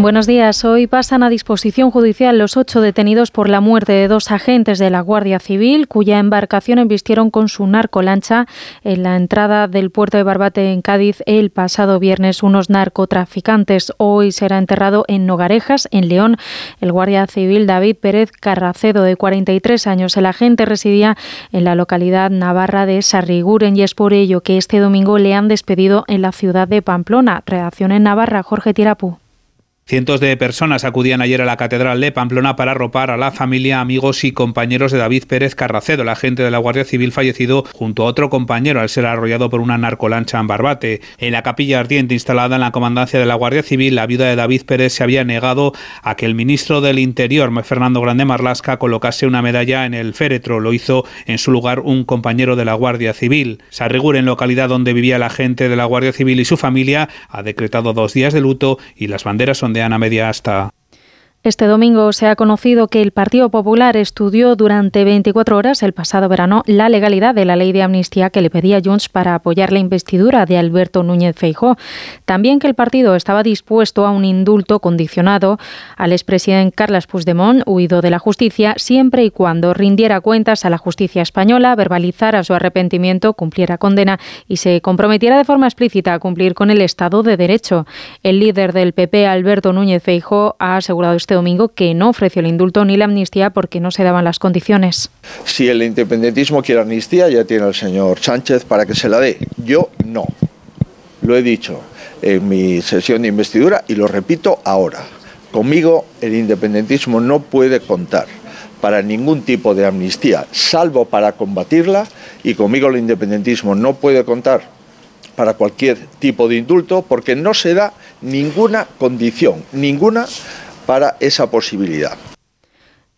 Buenos días. Hoy pasan a disposición judicial los ocho detenidos por la muerte de dos agentes de la Guardia Civil, cuya embarcación embistieron con su narcolancha en la entrada del puerto de Barbate en Cádiz el pasado viernes. Unos narcotraficantes. Hoy será enterrado en Nogarejas, en León, el Guardia Civil David Pérez Carracedo, de 43 años. El agente residía en la localidad navarra de Sarriguren y es por ello que este domingo le han despedido en la ciudad de Pamplona. Reacción en Navarra, Jorge Tirapu. Cientos de personas acudían ayer a la Catedral de Pamplona para arropar a la familia, amigos y compañeros de David Pérez Carracedo, el agente de la Guardia Civil fallecido junto a otro compañero al ser arrollado por una narcolancha en Barbate. En la capilla ardiente instalada en la comandancia de la Guardia Civil, la viuda de David Pérez se había negado a que el ministro del Interior, Fernando Grande Marlasca, colocase una medalla en el féretro. Lo hizo en su lugar un compañero de la Guardia Civil. en localidad donde vivía el agente de la Guardia Civil y su familia, ha decretado dos días de luto y las banderas son de de Ana Media hasta este domingo se ha conocido que el Partido Popular estudió durante 24 horas el pasado verano la legalidad de la ley de amnistía que le pedía Junts para apoyar la investidura de Alberto Núñez Feijó. También que el partido estaba dispuesto a un indulto condicionado al expresidente Carles Puigdemont, huido de la justicia, siempre y cuando rindiera cuentas a la justicia española, verbalizara su arrepentimiento, cumpliera condena y se comprometiera de forma explícita a cumplir con el Estado de Derecho. El líder del PP, Alberto Núñez Feijó, ha asegurado este domingo que no ofreció el indulto ni la amnistía porque no se daban las condiciones. Si el independentismo quiere amnistía, ya tiene el señor Sánchez para que se la dé. Yo no. Lo he dicho en mi sesión de investidura y lo repito ahora. Conmigo el independentismo no puede contar para ningún tipo de amnistía, salvo para combatirla, y conmigo el independentismo no puede contar para cualquier tipo de indulto, porque no se da ninguna condición, ninguna para esa posibilidad.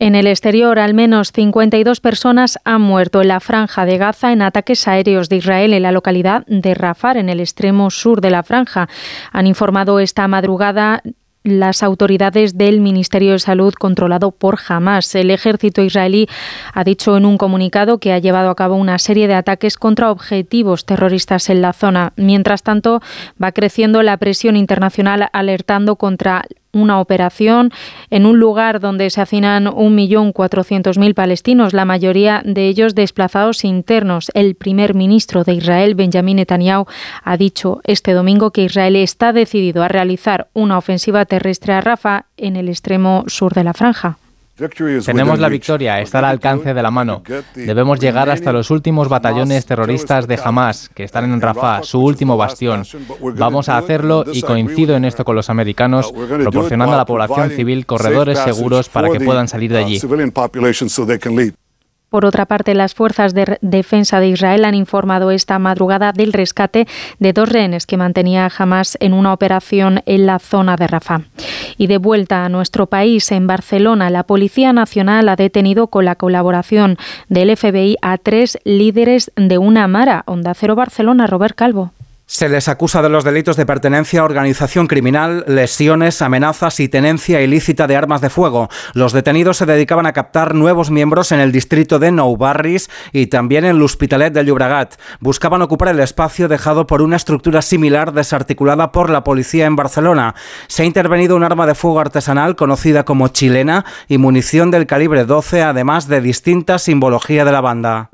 En el exterior, al menos 52 personas han muerto en la franja de Gaza en ataques aéreos de Israel en la localidad de Rafar, en el extremo sur de la franja. Han informado esta madrugada las autoridades del Ministerio de Salud controlado por Hamas. El ejército israelí ha dicho en un comunicado que ha llevado a cabo una serie de ataques contra objetivos terroristas en la zona. Mientras tanto, va creciendo la presión internacional alertando contra una operación en un lugar donde se hacinan 1.400.000 palestinos, la mayoría de ellos desplazados internos. El primer ministro de Israel, Benjamin Netanyahu, ha dicho este domingo que Israel está decidido a realizar una ofensiva terrestre a Rafa en el extremo sur de la franja. Tenemos la victoria, está al alcance de la mano. Debemos llegar hasta los últimos batallones terroristas de Hamas, que están en Rafah, su último bastión. Vamos a hacerlo y coincido en esto con los americanos, proporcionando a la población civil corredores seguros para que puedan salir de allí. Por otra parte, las fuerzas de defensa de Israel han informado esta madrugada del rescate de dos rehenes que mantenía Hamas en una operación en la zona de Rafah. Y de vuelta a nuestro país, en Barcelona, la Policía Nacional ha detenido con la colaboración del FBI a tres líderes de una mara. Onda Cero Barcelona, Robert Calvo. Se les acusa de los delitos de pertenencia a organización criminal, lesiones, amenazas y tenencia ilícita de armas de fuego. Los detenidos se dedicaban a captar nuevos miembros en el distrito de Nou Barris y también en l'Hospitalet de Llobregat. Buscaban ocupar el espacio dejado por una estructura similar desarticulada por la policía en Barcelona. Se ha intervenido un arma de fuego artesanal conocida como chilena y munición del calibre 12, además de distinta simbología de la banda.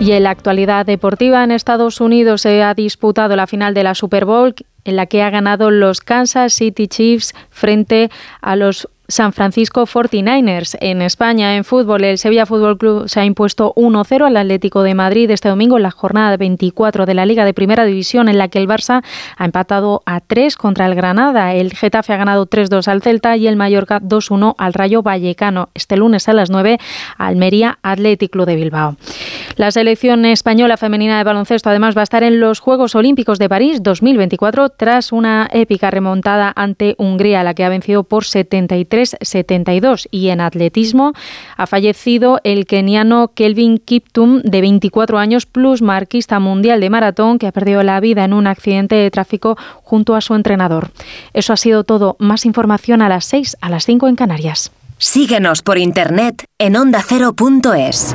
Y en la actualidad deportiva en Estados Unidos se ha disputado la final de la Super Bowl en la que ha ganado los Kansas City Chiefs frente a los San Francisco 49ers. En España, en fútbol, el Sevilla Fútbol Club se ha impuesto 1-0 al Atlético de Madrid este domingo en la jornada 24 de la Liga de Primera División, en la que el Barça ha empatado a 3 contra el Granada. El Getafe ha ganado 3-2 al Celta y el Mallorca 2-1 al Rayo Vallecano. Este lunes a las 9, Almería Atlético de Bilbao. La selección española femenina de baloncesto además va a estar en los Juegos Olímpicos de París 2024 tras una épica remontada ante Hungría, la que ha vencido por 73 72 y en atletismo ha fallecido el keniano Kelvin Kiptum de 24 años plus marquista mundial de maratón que ha perdido la vida en un accidente de tráfico junto a su entrenador. Eso ha sido todo. Más información a las 6, a las 5 en Canarias. Síguenos por internet en ondacero.es.